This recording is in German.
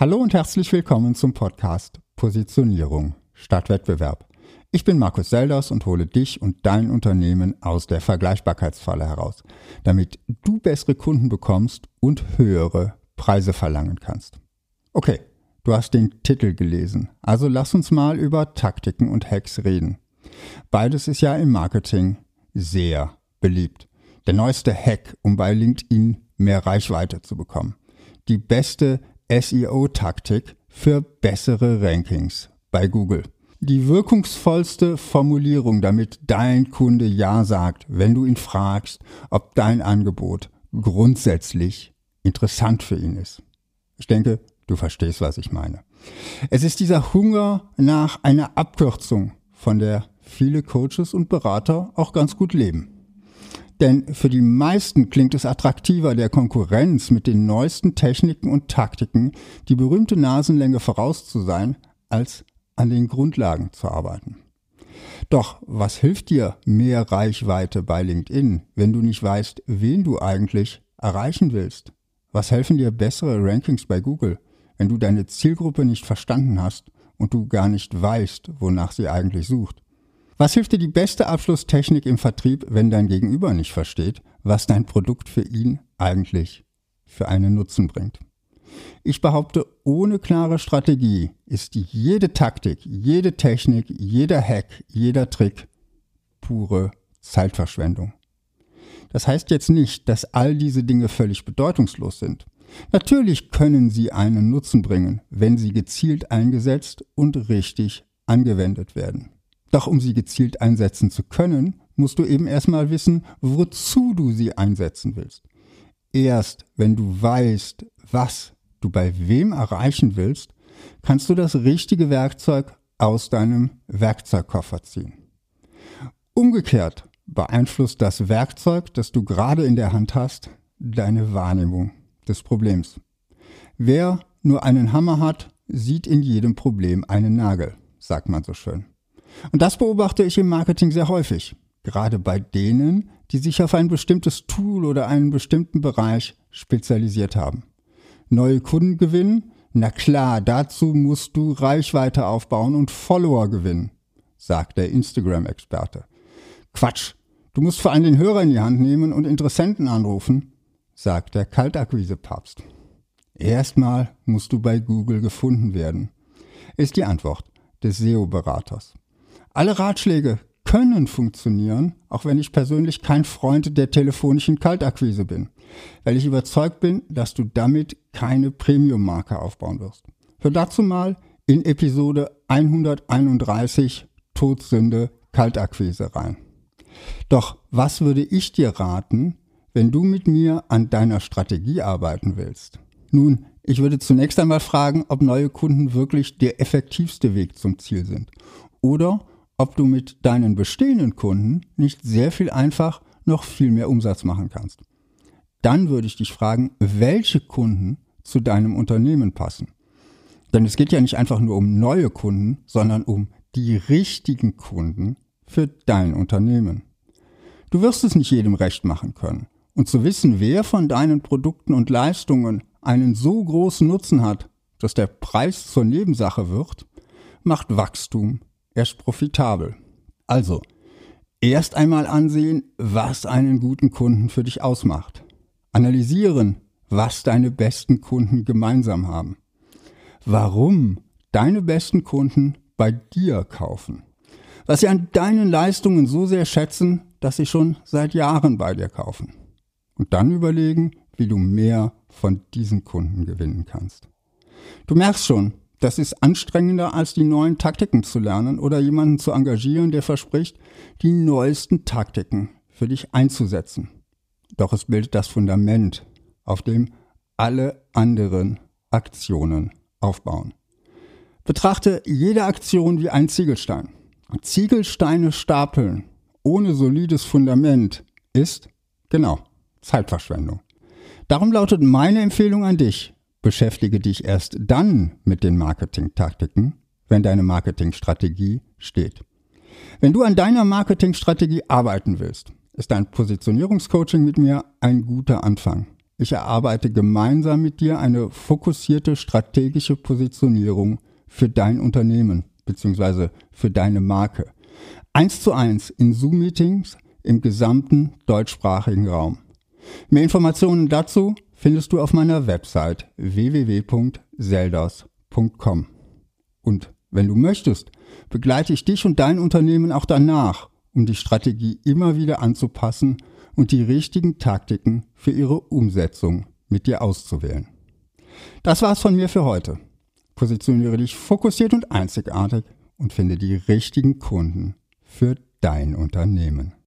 Hallo und herzlich willkommen zum Podcast Positionierung statt Wettbewerb. Ich bin Markus Selders und hole dich und dein Unternehmen aus der Vergleichbarkeitsfalle heraus, damit du bessere Kunden bekommst und höhere Preise verlangen kannst. Okay, du hast den Titel gelesen, also lass uns mal über Taktiken und Hacks reden. Beides ist ja im Marketing sehr beliebt. Der neueste Hack, um bei LinkedIn mehr Reichweite zu bekommen. Die beste SEO-Taktik für bessere Rankings bei Google. Die wirkungsvollste Formulierung, damit dein Kunde Ja sagt, wenn du ihn fragst, ob dein Angebot grundsätzlich interessant für ihn ist. Ich denke, du verstehst, was ich meine. Es ist dieser Hunger nach einer Abkürzung, von der viele Coaches und Berater auch ganz gut leben. Denn für die meisten klingt es attraktiver, der Konkurrenz mit den neuesten Techniken und Taktiken die berühmte Nasenlänge voraus zu sein, als an den Grundlagen zu arbeiten. Doch was hilft dir mehr Reichweite bei LinkedIn, wenn du nicht weißt, wen du eigentlich erreichen willst? Was helfen dir bessere Rankings bei Google, wenn du deine Zielgruppe nicht verstanden hast und du gar nicht weißt, wonach sie eigentlich sucht? Was hilft dir die beste Abschlusstechnik im Vertrieb, wenn dein Gegenüber nicht versteht, was dein Produkt für ihn eigentlich für einen Nutzen bringt? Ich behaupte, ohne klare Strategie ist jede Taktik, jede Technik, jeder Hack, jeder Trick pure Zeitverschwendung. Das heißt jetzt nicht, dass all diese Dinge völlig bedeutungslos sind. Natürlich können sie einen Nutzen bringen, wenn sie gezielt eingesetzt und richtig angewendet werden. Doch um sie gezielt einsetzen zu können, musst du eben erstmal wissen, wozu du sie einsetzen willst. Erst wenn du weißt, was du bei wem erreichen willst, kannst du das richtige Werkzeug aus deinem Werkzeugkoffer ziehen. Umgekehrt beeinflusst das Werkzeug, das du gerade in der Hand hast, deine Wahrnehmung des Problems. Wer nur einen Hammer hat, sieht in jedem Problem einen Nagel, sagt man so schön. Und das beobachte ich im Marketing sehr häufig, gerade bei denen, die sich auf ein bestimmtes Tool oder einen bestimmten Bereich spezialisiert haben. Neue Kunden gewinnen? Na klar, dazu musst du Reichweite aufbauen und Follower gewinnen, sagt der Instagram-Experte. Quatsch, du musst vor allem den Hörer in die Hand nehmen und Interessenten anrufen, sagt der Kaltakquise-Papst. Erstmal musst du bei Google gefunden werden, ist die Antwort des SEO-Beraters. Alle Ratschläge können funktionieren, auch wenn ich persönlich kein Freund der telefonischen Kaltakquise bin, weil ich überzeugt bin, dass du damit keine Premium-Marke aufbauen wirst. Hör dazu mal in Episode 131 Todsünde Kaltakquise rein. Doch was würde ich dir raten, wenn du mit mir an deiner Strategie arbeiten willst? Nun, ich würde zunächst einmal fragen, ob neue Kunden wirklich der effektivste Weg zum Ziel sind oder ob du mit deinen bestehenden Kunden nicht sehr viel einfach noch viel mehr Umsatz machen kannst. Dann würde ich dich fragen, welche Kunden zu deinem Unternehmen passen. Denn es geht ja nicht einfach nur um neue Kunden, sondern um die richtigen Kunden für dein Unternehmen. Du wirst es nicht jedem recht machen können. Und zu wissen, wer von deinen Produkten und Leistungen einen so großen Nutzen hat, dass der Preis zur Nebensache wird, macht Wachstum erst profitabel. Also, erst einmal ansehen, was einen guten Kunden für dich ausmacht. Analysieren, was deine besten Kunden gemeinsam haben. Warum deine besten Kunden bei dir kaufen. Was sie an deinen Leistungen so sehr schätzen, dass sie schon seit Jahren bei dir kaufen. Und dann überlegen, wie du mehr von diesen Kunden gewinnen kannst. Du merkst schon, das ist anstrengender, als die neuen Taktiken zu lernen oder jemanden zu engagieren, der verspricht, die neuesten Taktiken für dich einzusetzen. Doch es bildet das Fundament, auf dem alle anderen Aktionen aufbauen. Betrachte jede Aktion wie ein Ziegelstein. Ziegelsteine stapeln ohne solides Fundament ist, genau, Zeitverschwendung. Darum lautet meine Empfehlung an dich, Beschäftige dich erst dann mit den Marketingtaktiken, wenn deine Marketingstrategie steht. Wenn du an deiner Marketingstrategie arbeiten willst, ist ein Positionierungscoaching mit mir ein guter Anfang. Ich erarbeite gemeinsam mit dir eine fokussierte strategische Positionierung für dein Unternehmen bzw. für deine Marke. Eins zu eins in Zoom-Meetings im gesamten deutschsprachigen Raum. Mehr Informationen dazu findest du auf meiner Website www.seldos.com. Und wenn du möchtest, begleite ich dich und dein Unternehmen auch danach, um die Strategie immer wieder anzupassen und die richtigen Taktiken für ihre Umsetzung mit dir auszuwählen. Das war's von mir für heute. Positioniere dich fokussiert und einzigartig und finde die richtigen Kunden für dein Unternehmen.